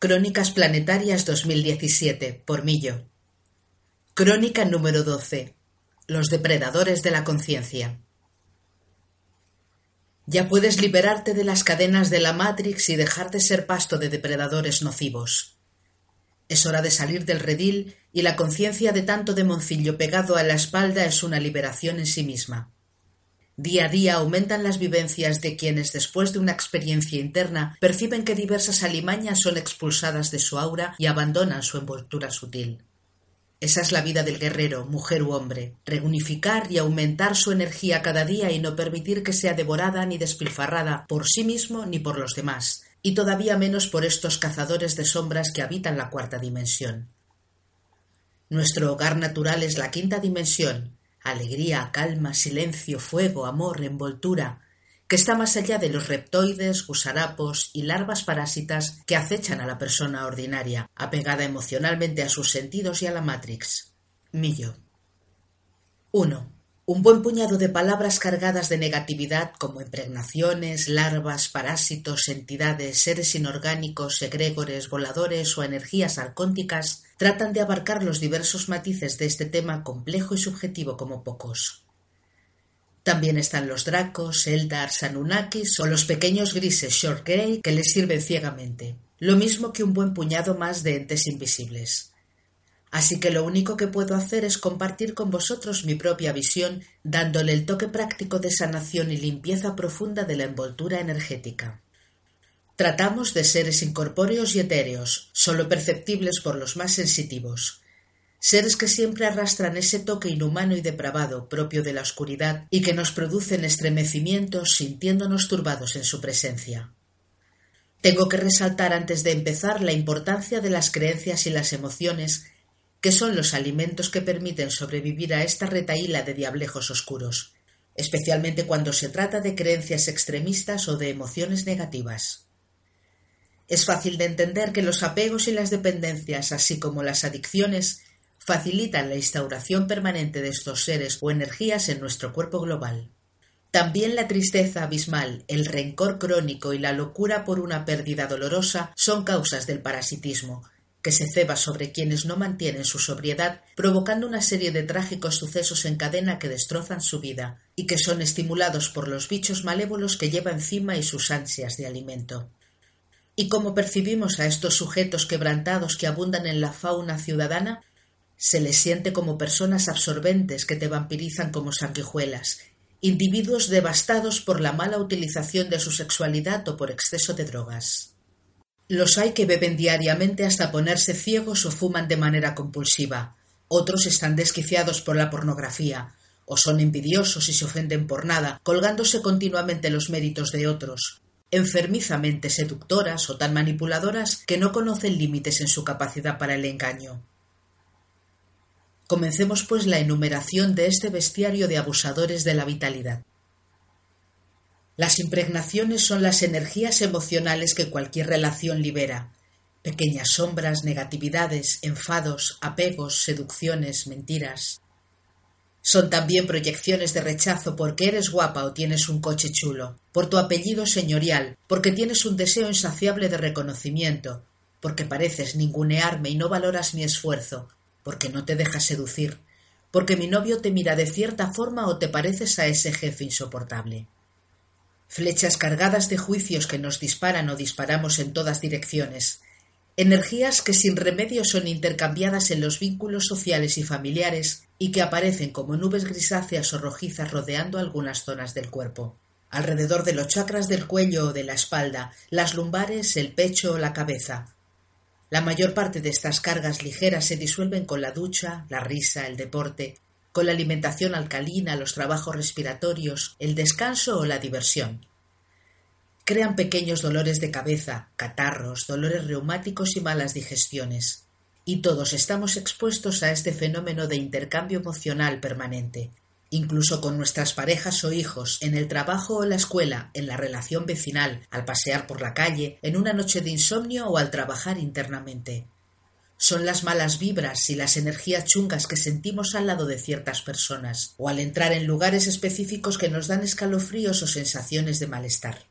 Crónicas Planetarias 2017, por Millo. Crónica número 12. Los depredadores de la conciencia. Ya puedes liberarte de las cadenas de la Matrix y dejar de ser pasto de depredadores nocivos. Es hora de salir del redil y la conciencia de tanto demoncillo pegado a la espalda es una liberación en sí misma. Día a día aumentan las vivencias de quienes, después de una experiencia interna, perciben que diversas alimañas son expulsadas de su aura y abandonan su envoltura sutil. Esa es la vida del guerrero, mujer u hombre, reunificar y aumentar su energía cada día y no permitir que sea devorada ni despilfarrada por sí mismo ni por los demás, y todavía menos por estos cazadores de sombras que habitan la cuarta dimensión. Nuestro hogar natural es la quinta dimensión, alegría, calma, silencio, fuego, amor, envoltura, que está más allá de los reptoides, gusarapos y larvas parásitas que acechan a la persona ordinaria, apegada emocionalmente a sus sentidos y a la Matrix. Millo. 1. Un buen puñado de palabras cargadas de negatividad como impregnaciones, larvas, parásitos, entidades, seres inorgánicos, egregores, voladores o energías arcónticas tratan de abarcar los diversos matices de este tema complejo y subjetivo como pocos. También están los dracos, eldars, anunnakis o los pequeños grises short grey que les sirven ciegamente, lo mismo que un buen puñado más de entes invisibles. Así que lo único que puedo hacer es compartir con vosotros mi propia visión, dándole el toque práctico de sanación y limpieza profunda de la envoltura energética. Tratamos de seres incorpóreos y etéreos, sólo perceptibles por los más sensitivos. Seres que siempre arrastran ese toque inhumano y depravado propio de la oscuridad y que nos producen estremecimientos sintiéndonos turbados en su presencia. Tengo que resaltar antes de empezar la importancia de las creencias y las emociones que son los alimentos que permiten sobrevivir a esta retaíla de diablejos oscuros, especialmente cuando se trata de creencias extremistas o de emociones negativas. Es fácil de entender que los apegos y las dependencias, así como las adicciones, facilitan la instauración permanente de estos seres o energías en nuestro cuerpo global. También la tristeza abismal, el rencor crónico y la locura por una pérdida dolorosa son causas del parasitismo, que se ceba sobre quienes no mantienen su sobriedad, provocando una serie de trágicos sucesos en cadena que destrozan su vida, y que son estimulados por los bichos malévolos que lleva encima y sus ansias de alimento. ¿Y cómo percibimos a estos sujetos quebrantados que abundan en la fauna ciudadana? Se les siente como personas absorbentes que te vampirizan como sanguijuelas, individuos devastados por la mala utilización de su sexualidad o por exceso de drogas. Los hay que beben diariamente hasta ponerse ciegos o fuman de manera compulsiva. Otros están desquiciados por la pornografía, o son envidiosos y se ofenden por nada, colgándose continuamente los méritos de otros, enfermizamente seductoras o tan manipuladoras que no conocen límites en su capacidad para el engaño. Comencemos pues la enumeración de este bestiario de abusadores de la vitalidad. Las impregnaciones son las energías emocionales que cualquier relación libera. Pequeñas sombras, negatividades, enfados, apegos, seducciones, mentiras. Son también proyecciones de rechazo porque eres guapa o tienes un coche chulo, por tu apellido señorial, porque tienes un deseo insaciable de reconocimiento, porque pareces ningunearme y no valoras mi esfuerzo, porque no te dejas seducir, porque mi novio te mira de cierta forma o te pareces a ese jefe insoportable. Flechas cargadas de juicios que nos disparan o disparamos en todas direcciones, energías que sin remedio son intercambiadas en los vínculos sociales y familiares y que aparecen como nubes grisáceas o rojizas rodeando algunas zonas del cuerpo, alrededor de los chakras del cuello o de la espalda, las lumbares, el pecho o la cabeza. La mayor parte de estas cargas ligeras se disuelven con la ducha, la risa, el deporte, con la alimentación alcalina, los trabajos respiratorios, el descanso o la diversión. crean pequeños dolores de cabeza, catarros, dolores reumáticos y malas digestiones. Y todos estamos expuestos a este fenómeno de intercambio emocional permanente, incluso con nuestras parejas o hijos, en el trabajo o la escuela, en la relación vecinal, al pasear por la calle, en una noche de insomnio o al trabajar internamente. Son las malas vibras y las energías chungas que sentimos al lado de ciertas personas, o al entrar en lugares específicos que nos dan escalofríos o sensaciones de malestar.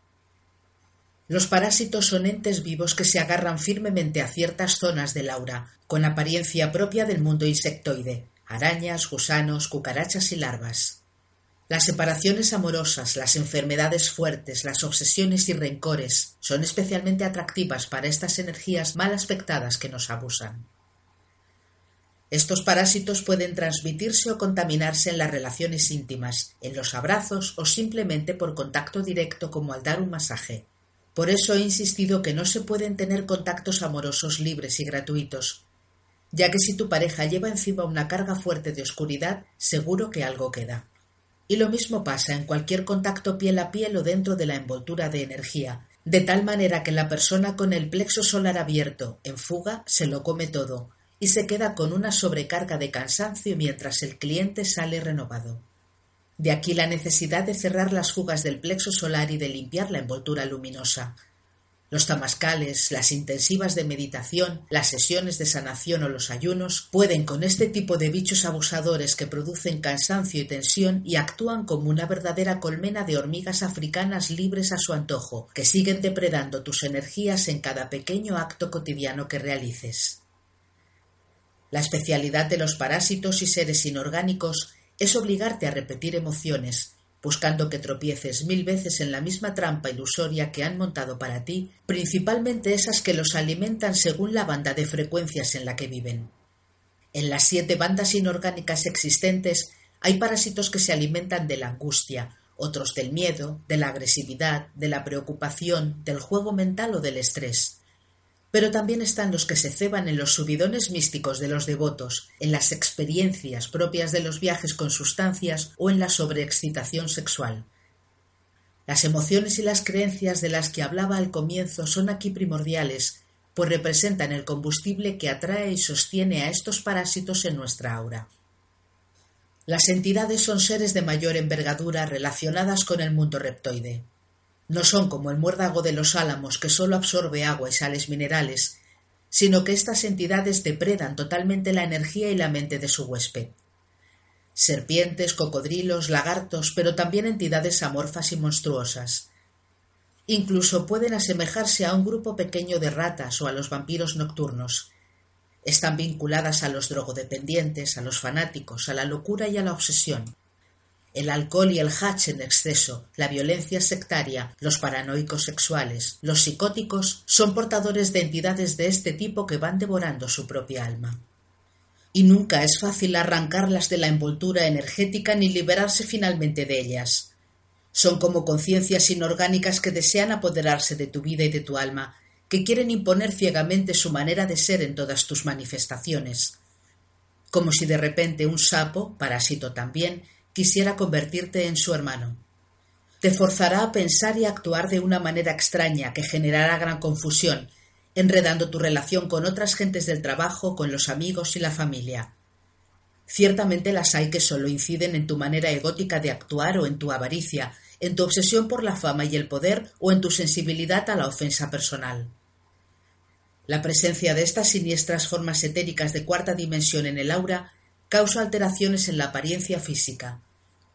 Los parásitos son entes vivos que se agarran firmemente a ciertas zonas del aura, con apariencia propia del mundo insectoide, arañas, gusanos, cucarachas y larvas. Las separaciones amorosas, las enfermedades fuertes, las obsesiones y rencores son especialmente atractivas para estas energías mal aspectadas que nos abusan. Estos parásitos pueden transmitirse o contaminarse en las relaciones íntimas, en los abrazos o simplemente por contacto directo como al dar un masaje. Por eso he insistido que no se pueden tener contactos amorosos libres y gratuitos, ya que si tu pareja lleva encima una carga fuerte de oscuridad, seguro que algo queda. Y lo mismo pasa en cualquier contacto piel a piel o dentro de la envoltura de energía, de tal manera que la persona con el plexo solar abierto, en fuga, se lo come todo, y se queda con una sobrecarga de cansancio mientras el cliente sale renovado. De aquí la necesidad de cerrar las fugas del plexo solar y de limpiar la envoltura luminosa, los tamascales, las intensivas de meditación, las sesiones de sanación o los ayunos pueden con este tipo de bichos abusadores que producen cansancio y tensión y actúan como una verdadera colmena de hormigas africanas libres a su antojo, que siguen depredando tus energías en cada pequeño acto cotidiano que realices. La especialidad de los parásitos y seres inorgánicos es obligarte a repetir emociones, buscando que tropieces mil veces en la misma trampa ilusoria que han montado para ti, principalmente esas que los alimentan según la banda de frecuencias en la que viven. En las siete bandas inorgánicas existentes hay parásitos que se alimentan de la angustia, otros del miedo, de la agresividad, de la preocupación, del juego mental o del estrés. Pero también están los que se ceban en los subidones místicos de los devotos, en las experiencias propias de los viajes con sustancias o en la sobreexcitación sexual. Las emociones y las creencias de las que hablaba al comienzo son aquí primordiales, pues representan el combustible que atrae y sostiene a estos parásitos en nuestra aura. Las entidades son seres de mayor envergadura relacionadas con el mundo reptoide. No son como el muérdago de los álamos que sólo absorbe agua y sales minerales, sino que estas entidades depredan totalmente la energía y la mente de su huésped. Serpientes, cocodrilos, lagartos, pero también entidades amorfas y monstruosas. Incluso pueden asemejarse a un grupo pequeño de ratas o a los vampiros nocturnos. Están vinculadas a los drogodependientes, a los fanáticos, a la locura y a la obsesión el alcohol y el hach en exceso, la violencia sectaria, los paranoicos sexuales, los psicóticos son portadores de entidades de este tipo que van devorando su propia alma. Y nunca es fácil arrancarlas de la envoltura energética ni liberarse finalmente de ellas. Son como conciencias inorgánicas que desean apoderarse de tu vida y de tu alma, que quieren imponer ciegamente su manera de ser en todas tus manifestaciones. Como si de repente un sapo, parásito también, quisiera convertirte en su hermano. Te forzará a pensar y a actuar de una manera extraña que generará gran confusión, enredando tu relación con otras gentes del trabajo, con los amigos y la familia. Ciertamente las hay que solo inciden en tu manera egótica de actuar o en tu avaricia, en tu obsesión por la fama y el poder o en tu sensibilidad a la ofensa personal. La presencia de estas siniestras formas etéricas de cuarta dimensión en el aura causa alteraciones en la apariencia física,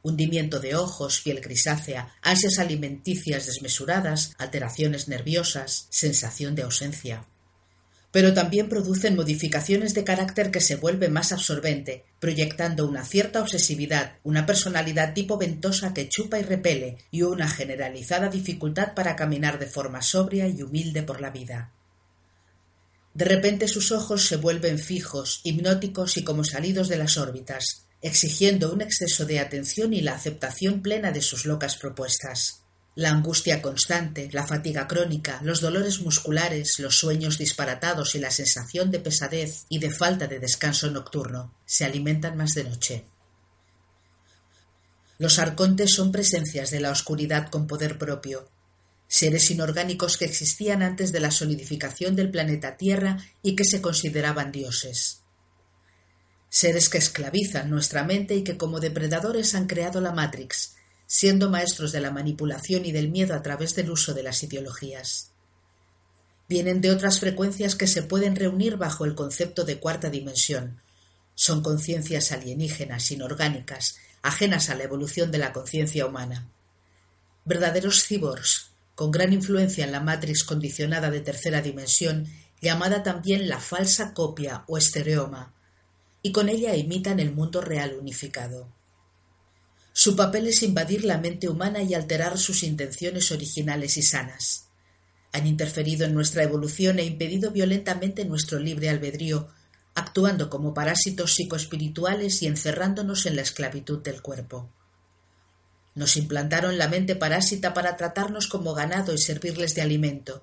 hundimiento de ojos, piel grisácea, ansias alimenticias desmesuradas, alteraciones nerviosas, sensación de ausencia. Pero también producen modificaciones de carácter que se vuelve más absorbente, proyectando una cierta obsesividad, una personalidad tipo ventosa que chupa y repele, y una generalizada dificultad para caminar de forma sobria y humilde por la vida. De repente sus ojos se vuelven fijos, hipnóticos y como salidos de las órbitas, exigiendo un exceso de atención y la aceptación plena de sus locas propuestas. La angustia constante, la fatiga crónica, los dolores musculares, los sueños disparatados y la sensación de pesadez y de falta de descanso nocturno se alimentan más de noche. Los arcontes son presencias de la oscuridad con poder propio. seres inorgánicos que existían antes de la solidificación del planeta Tierra y que se consideraban dioses. Seres que esclavizan nuestra mente y que como depredadores han creado la Matrix, siendo maestros de la manipulación y del miedo a través del uso de las ideologías. Vienen de otras frecuencias que se pueden reunir bajo el concepto de cuarta dimensión. Son conciencias alienígenas, inorgánicas, ajenas a la evolución de la conciencia humana. Verdaderos cyborgs, con gran influencia en la matrix condicionada de tercera dimensión, llamada también la falsa copia o estereoma, y con ella imitan el mundo real unificado. Su papel es invadir la mente humana y alterar sus intenciones originales y sanas. Han interferido en nuestra evolución e impedido violentamente nuestro libre albedrío, actuando como parásitos psicoespirituales y encerrándonos en la esclavitud del cuerpo. Nos implantaron la mente parásita para tratarnos como ganado y servirles de alimento.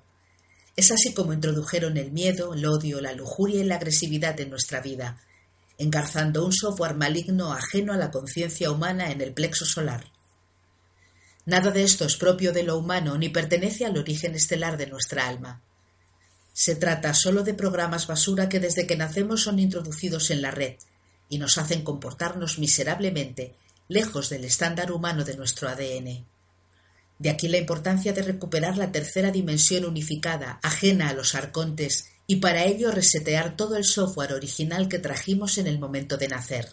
Es así como introdujeron el miedo, el odio, la lujuria y la agresividad en nuestra vida, engarzando un software maligno ajeno a la conciencia humana en el plexo solar. Nada de esto es propio de lo humano ni pertenece al origen estelar de nuestra alma. Se trata sólo de programas basura que desde que nacemos son introducidos en la red y nos hacen comportarnos miserablemente lejos del estándar humano de nuestro ADN. De aquí la importancia de recuperar la tercera dimensión unificada, ajena a los arcontes, y para ello resetear todo el software original que trajimos en el momento de nacer.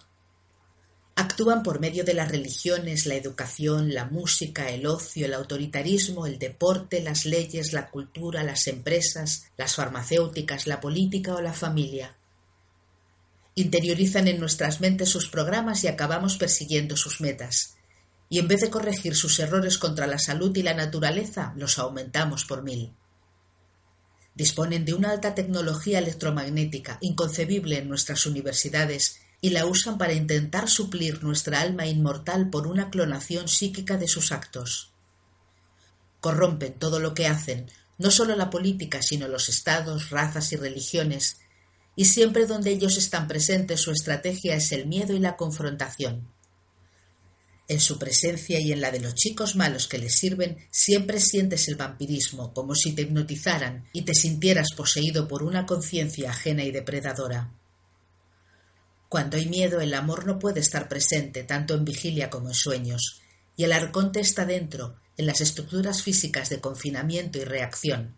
Actúan por medio de las religiones, la educación, la música, el ocio, el autoritarismo, el deporte, las leyes, la cultura, las empresas, las farmacéuticas, la política o la familia. Interiorizan en nuestras mentes sus programas y acabamos persiguiendo sus metas. Y en vez de corregir sus errores contra la salud y la naturaleza, los aumentamos por mil. Disponen de una alta tecnología electromagnética, inconcebible en nuestras universidades, y la usan para intentar suplir nuestra alma inmortal por una clonación psíquica de sus actos. Corrompen todo lo que hacen, no solo la política, sino los estados, razas y religiones, y siempre donde ellos están presentes su estrategia es el miedo y la confrontación. En su presencia y en la de los chicos malos que les sirven, siempre sientes el vampirismo, como si te hipnotizaran y te sintieras poseído por una conciencia ajena y depredadora. Cuando hay miedo, el amor no puede estar presente, tanto en vigilia como en sueños, y el arconte está dentro, en las estructuras físicas de confinamiento y reacción,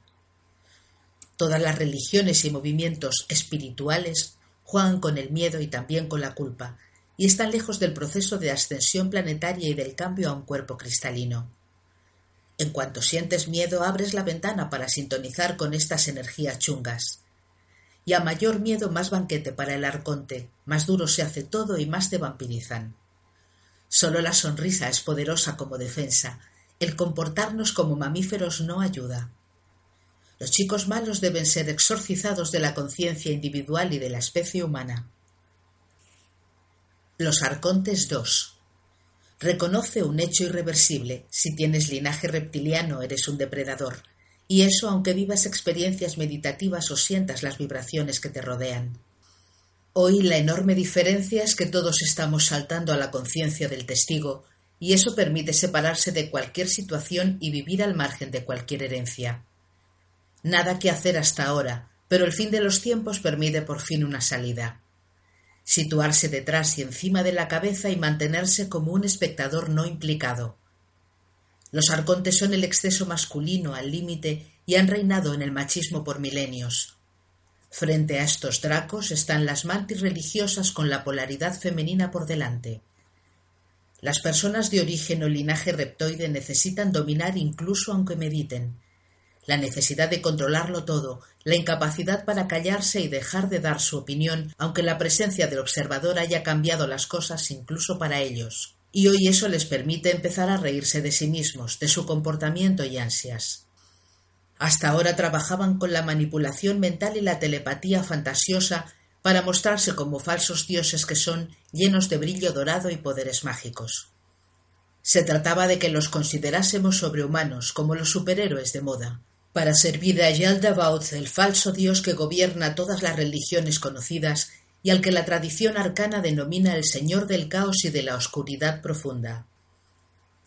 Todas las religiones y movimientos espirituales juegan con el miedo y también con la culpa, y están lejos del proceso de ascensión planetaria y del cambio a un cuerpo cristalino. En cuanto sientes miedo, abres la ventana para sintonizar con estas energías chungas. Y a mayor miedo, más banquete para el arconte, más duro se hace todo y más te vampirizan. Solo la sonrisa es poderosa como defensa. El comportarnos como mamíferos no ayuda. Los chicos malos deben ser exorcizados de la conciencia individual y de la especie humana. Los Arcontes 2. Reconoce un hecho irreversible. Si tienes linaje reptiliano, eres un depredador. Y eso aunque vivas experiencias meditativas o sientas las vibraciones que te rodean. Hoy la enorme diferencia es que todos estamos saltando a la conciencia del testigo, y eso permite separarse de cualquier situación y vivir al margen de cualquier herencia. Nada que hacer hasta ahora, pero el fin de los tiempos permite por fin una salida. Situarse detrás y encima de la cabeza y mantenerse como un espectador no implicado. Los arcontes son el exceso masculino al límite y han reinado en el machismo por milenios. Frente a estos dracos están las mantis religiosas con la polaridad femenina por delante. Las personas de origen o linaje reptoide necesitan dominar incluso aunque mediten, la necesidad de controlarlo todo, la incapacidad para callarse y dejar de dar su opinión, aunque la presencia del observador haya cambiado las cosas incluso para ellos. Y hoy eso les permite empezar a reírse de sí mismos, de su comportamiento y ansias. Hasta ahora trabajaban con la manipulación mental y la telepatía fantasiosa para mostrarse como falsos dioses que son, llenos de brillo dorado y poderes mágicos. Se trataba de que los considerásemos sobrehumanos, como los superhéroes de moda, para servir a Yaldabaoth, el falso dios que gobierna todas las religiones conocidas y al que la tradición arcana denomina el señor del caos y de la oscuridad profunda.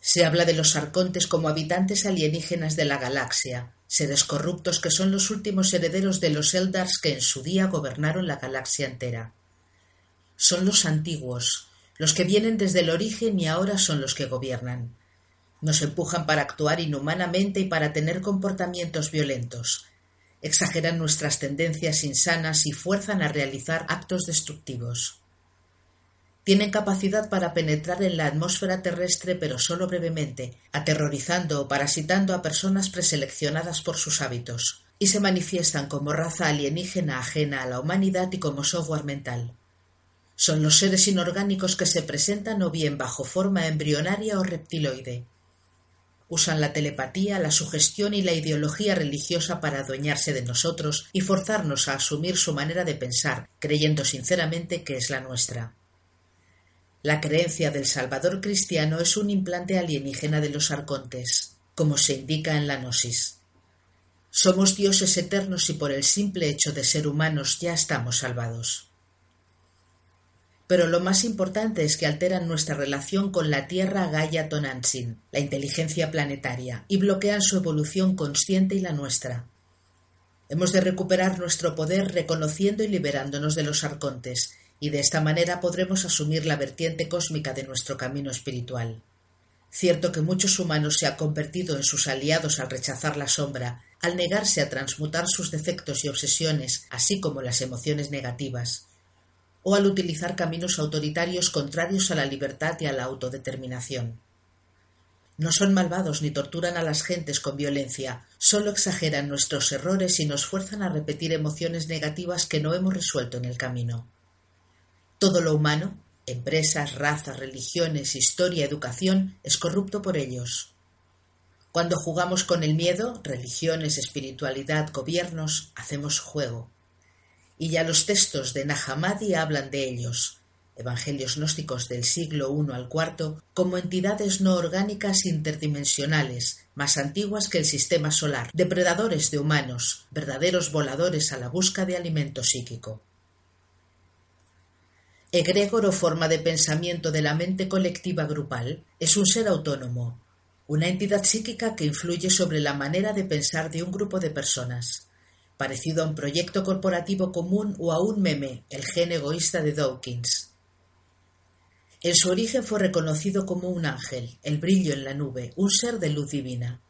Se habla de los arcontes como habitantes alienígenas de la galaxia, seres corruptos que son los últimos herederos de los Eldars que en su día gobernaron la galaxia entera. Son los antiguos, los que vienen desde el origen y ahora son los que gobiernan. Nos empujan para actuar inhumanamente y para tener comportamientos violentos. Exageran nuestras tendencias insanas y fuerzan a realizar actos destructivos. Tienen capacidad para penetrar en la atmósfera terrestre pero solo brevemente, aterrorizando o parasitando a personas preseleccionadas por sus hábitos, y se manifiestan como raza alienígena ajena a la humanidad y como software mental. Son los seres inorgánicos que se presentan o bien bajo forma embrionaria o reptiloide. Usan la telepatía, la sugestión y la ideología religiosa para adueñarse de nosotros y forzarnos a asumir su manera de pensar, creyendo sinceramente que es la nuestra. La creencia del Salvador cristiano es un implante alienígena de los arcontes, como se indica en la Gnosis. Somos dioses eternos y por el simple hecho de ser humanos ya estamos salvados. Pero lo más importante es que alteran nuestra relación con la Tierra Gaia Tonantzin, la inteligencia planetaria, y bloquean su evolución consciente y la nuestra. Hemos de recuperar nuestro poder reconociendo y liberándonos de los arcontes, y de esta manera podremos asumir la vertiente cósmica de nuestro camino espiritual. Cierto que muchos humanos se han convertido en sus aliados al rechazar la sombra, al negarse a transmutar sus defectos y obsesiones, así como las emociones negativas, o al utilizar caminos autoritarios contrarios a la libertad y a la autodeterminación. No son malvados ni torturan a las gentes con violencia, solo exageran nuestros errores y nos fuerzan a repetir emociones negativas que no hemos resuelto en el camino. Todo lo humano, empresas, razas, religiones, historia, educación, es corrupto por ellos. Cuando jugamos con el miedo, religiones, espiritualidad, gobiernos, hacemos juego. Y ya los textos de Nahamadi hablan de ellos, evangelios gnósticos del siglo I al IV, como entidades no orgánicas interdimensionales, más antiguas que el sistema solar, depredadores de humanos, verdaderos voladores a la busca de alimento psíquico. Egregor o forma de pensamiento de la mente colectiva grupal es un ser autónomo, una entidad psíquica que influye sobre la manera de pensar de un grupo de personas, parecido a un proyecto corporativo común o a un meme, el gen egoísta de Dawkins. En su origen fue reconocido como un ángel, el brillo en la nube, un ser de luz divina.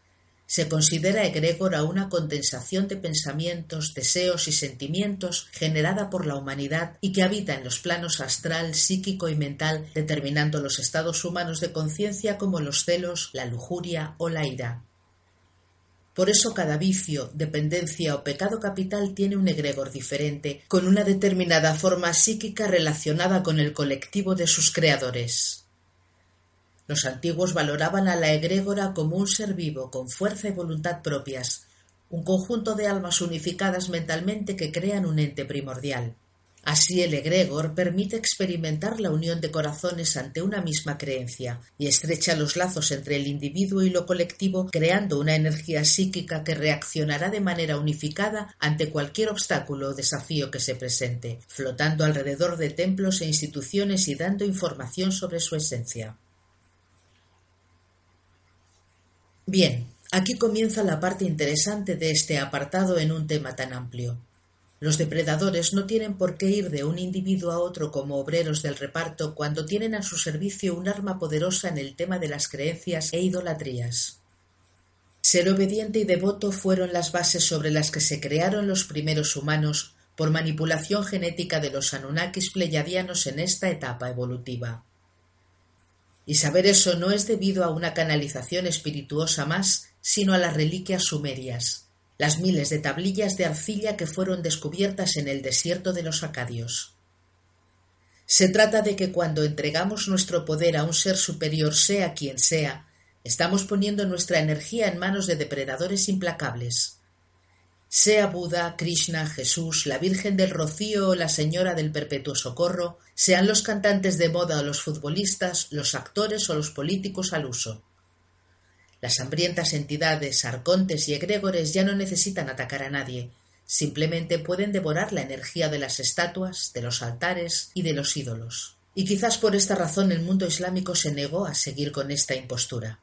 Se considera egregora una condensación de pensamientos, deseos y sentimientos generada por la humanidad y que habita en los planos astral, psíquico y mental, determinando los estados humanos de conciencia como los celos, la lujuria o la ira. Por eso cada vicio, dependencia o pecado capital tiene un egregor diferente, con una determinada forma psíquica relacionada con el colectivo de sus creadores. Los antiguos valoraban a la egrégora como un ser vivo con fuerza y voluntad propias, un conjunto de almas unificadas mentalmente que crean un ente primordial. Así el egregor permite experimentar la unión de corazones ante una misma creencia y estrecha los lazos entre el individuo y lo colectivo, creando una energía psíquica que reaccionará de manera unificada ante cualquier obstáculo o desafío que se presente, flotando alrededor de templos e instituciones y dando información sobre su esencia. Bien, aquí comienza la parte interesante de este apartado en un tema tan amplio. Los depredadores no tienen por qué ir de un individuo a otro como obreros del reparto cuando tienen a su servicio un arma poderosa en el tema de las creencias e idolatrías. Ser obediente y devoto fueron las bases sobre las que se crearon los primeros humanos por manipulación genética de los Anunnakis pleyadianos en esta etapa evolutiva. Y saber eso no es debido a una canalización espirituosa más, sino a las reliquias sumerias, las miles de tablillas de arcilla que fueron descubiertas en el desierto de los acadios. Se trata de que cuando entregamos nuestro poder a un ser superior, sea quien sea, estamos poniendo nuestra energía en manos de depredadores implacables, sea Buda, Krishna, Jesús, la Virgen del Rocío o la Señora del Perpetuo Socorro, sean los cantantes de moda o los futbolistas, los actores o los políticos al uso. Las hambrientas entidades, arcontes y egregores ya no necesitan atacar a nadie, simplemente pueden devorar la energía de las estatuas, de los altares y de los ídolos. Y quizás por esta razón el mundo islámico se negó a seguir con esta impostura.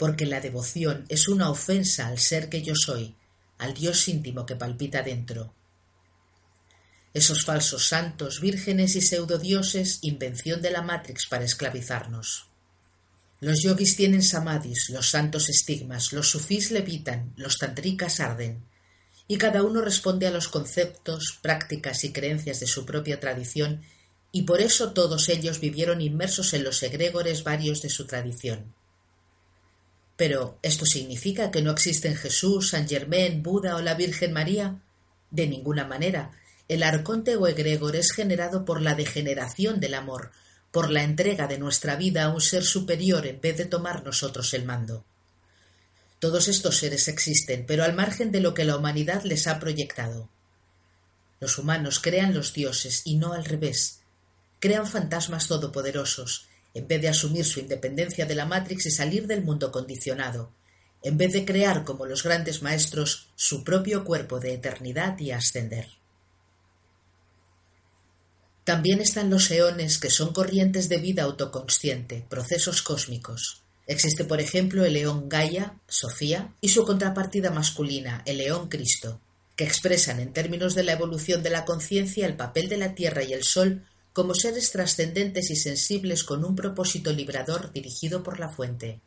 porque la devoción es una ofensa al ser que yo soy, al Dios íntimo que palpita dentro. Esos falsos santos, vírgenes y pseudodioses, invención de la Matrix para esclavizarnos. Los yogis tienen samadhis, los santos estigmas, los sufís levitan, los tantrikas arden, y cada uno responde a los conceptos, prácticas y creencias de su propia tradición, y por eso todos ellos vivieron inmersos en los egregores varios de su tradición. Pero, ¿esto significa que no existen Jesús, San Germán, Buda o la Virgen María? De ninguna manera. El arconte o egregor es generado por la degeneración del amor, por la entrega de nuestra vida a un ser superior en vez de tomar nosotros el mando. Todos estos seres existen, pero al margen de lo que la humanidad les ha proyectado. Los humanos crean los dioses y no al revés. Crean fantasmas todopoderosos, en vez de asumir su independencia de la Matrix y salir del mundo condicionado, en vez de crear como los grandes maestros su propio cuerpo de eternidad y ascender. También están los eones, que son corrientes de vida autoconsciente, procesos cósmicos. Existe, por ejemplo, el eón Gaia, Sofía, y su contrapartida masculina, el eón Cristo, que expresan en términos de la evolución de la conciencia el papel de la Tierra y el Sol como seres trascendentes y sensibles con un propósito librador dirigido por la fuente.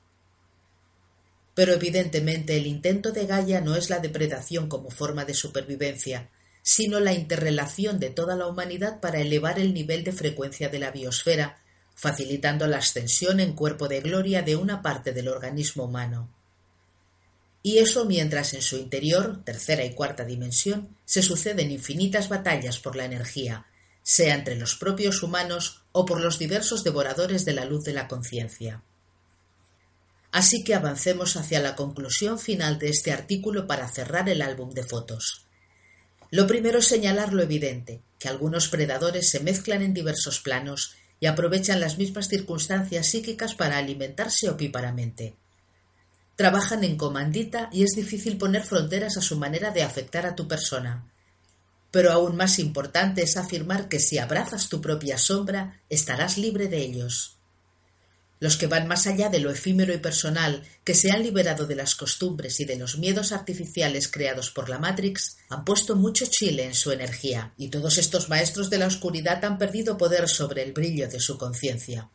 Pero evidentemente el intento de Gaia no es la depredación como forma de supervivencia, sino la interrelación de toda la humanidad para elevar el nivel de frecuencia de la biosfera, facilitando la ascensión en cuerpo de gloria de una parte del organismo humano. Y eso mientras en su interior, tercera y cuarta dimensión, se suceden infinitas batallas por la energía, sea entre los propios humanos o por los diversos devoradores de la luz de la conciencia. Así que avancemos hacia la conclusión final de este artículo para cerrar el álbum de fotos. Lo primero es señalar lo evidente, que algunos predadores se mezclan en diversos planos y aprovechan las mismas circunstancias psíquicas para alimentarse opíparamente. Trabajan en comandita y es difícil poner fronteras a su manera de afectar a tu persona pero aún más importante es afirmar que si abrazas tu propia sombra, estarás libre de ellos. Los que van más allá de lo efímero y personal, que se han liberado de las costumbres y de los miedos artificiales creados por la Matrix, han puesto mucho chile en su energía, y todos estos maestros de la oscuridad han perdido poder sobre el brillo de su conciencia.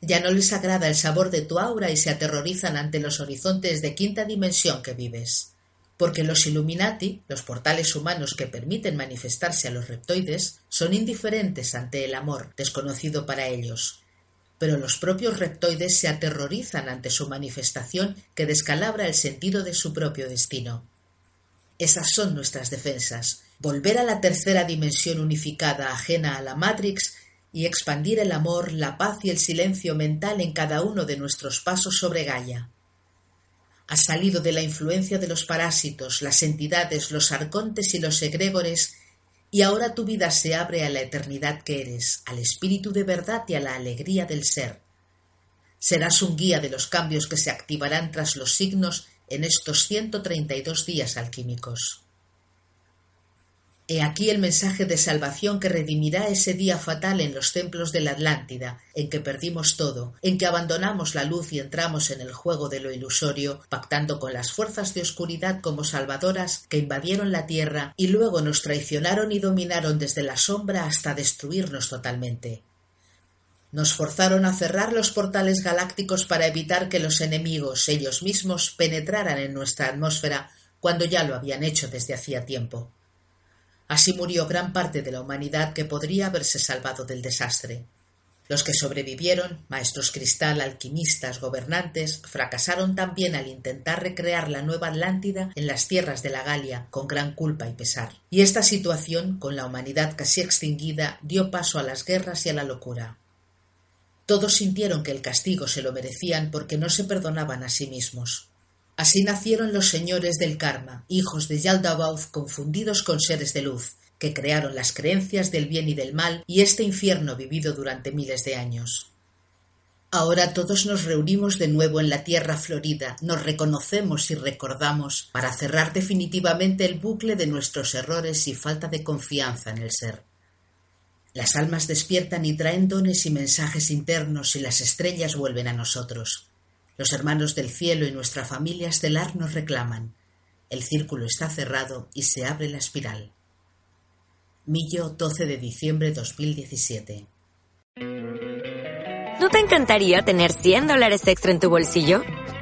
Ya no les agrada el sabor de tu aura y se aterrorizan ante los horizontes de quinta dimensión que vives porque los Illuminati, los portales humanos que permiten manifestarse a los reptoides, son indiferentes ante el amor, desconocido para ellos. Pero los propios reptoides se aterrorizan ante su manifestación que descalabra el sentido de su propio destino. Esas son nuestras defensas, volver a la tercera dimensión unificada ajena a la Matrix y expandir el amor, la paz y el silencio mental en cada uno de nuestros pasos sobre Gaia. Has salido de la influencia de los parásitos, las entidades, los arcontes y los egregores, y ahora tu vida se abre a la eternidad que eres, al espíritu de verdad y a la alegría del ser. Serás un guía de los cambios que se activarán tras los signos en estos ciento treinta y dos días alquímicos. He aquí el mensaje de salvación que redimirá ese día fatal en los templos de la Atlántida, en que perdimos todo, en que abandonamos la luz y entramos en el juego de lo ilusorio, pactando con las fuerzas de oscuridad como salvadoras que invadieron la tierra y luego nos traicionaron y dominaron desde la sombra hasta destruirnos totalmente. Nos forzaron a cerrar los portales galácticos para evitar que los enemigos ellos mismos penetraran en nuestra atmósfera cuando ya lo habían hecho desde hacía tiempo. Así murió gran parte de la humanidad que podría haberse salvado del desastre. Los que sobrevivieron, maestros cristal, alquimistas, gobernantes, fracasaron también al intentar recrear la nueva Atlántida en las tierras de la Galia, con gran culpa y pesar. Y esta situación, con la humanidad casi extinguida, dio paso a las guerras y a la locura. Todos sintieron que el castigo se lo merecían porque no se perdonaban a sí mismos. Así nacieron los señores del karma, hijos de Yaldabaoth confundidos con seres de luz, que crearon las creencias del bien y del mal y este infierno vivido durante miles de años. Ahora todos nos reunimos de nuevo en la tierra florida, nos reconocemos y recordamos para cerrar definitivamente el bucle de nuestros errores y falta de confianza en el ser. Las almas despiertan y traen dones y mensajes internos y las estrellas vuelven a nosotros. Los hermanos del cielo y nuestra familia estelar nos reclaman. El círculo está cerrado y se abre la espiral. Millo, 12 de diciembre 2017. ¿No te encantaría tener 100 dólares extra en tu bolsillo?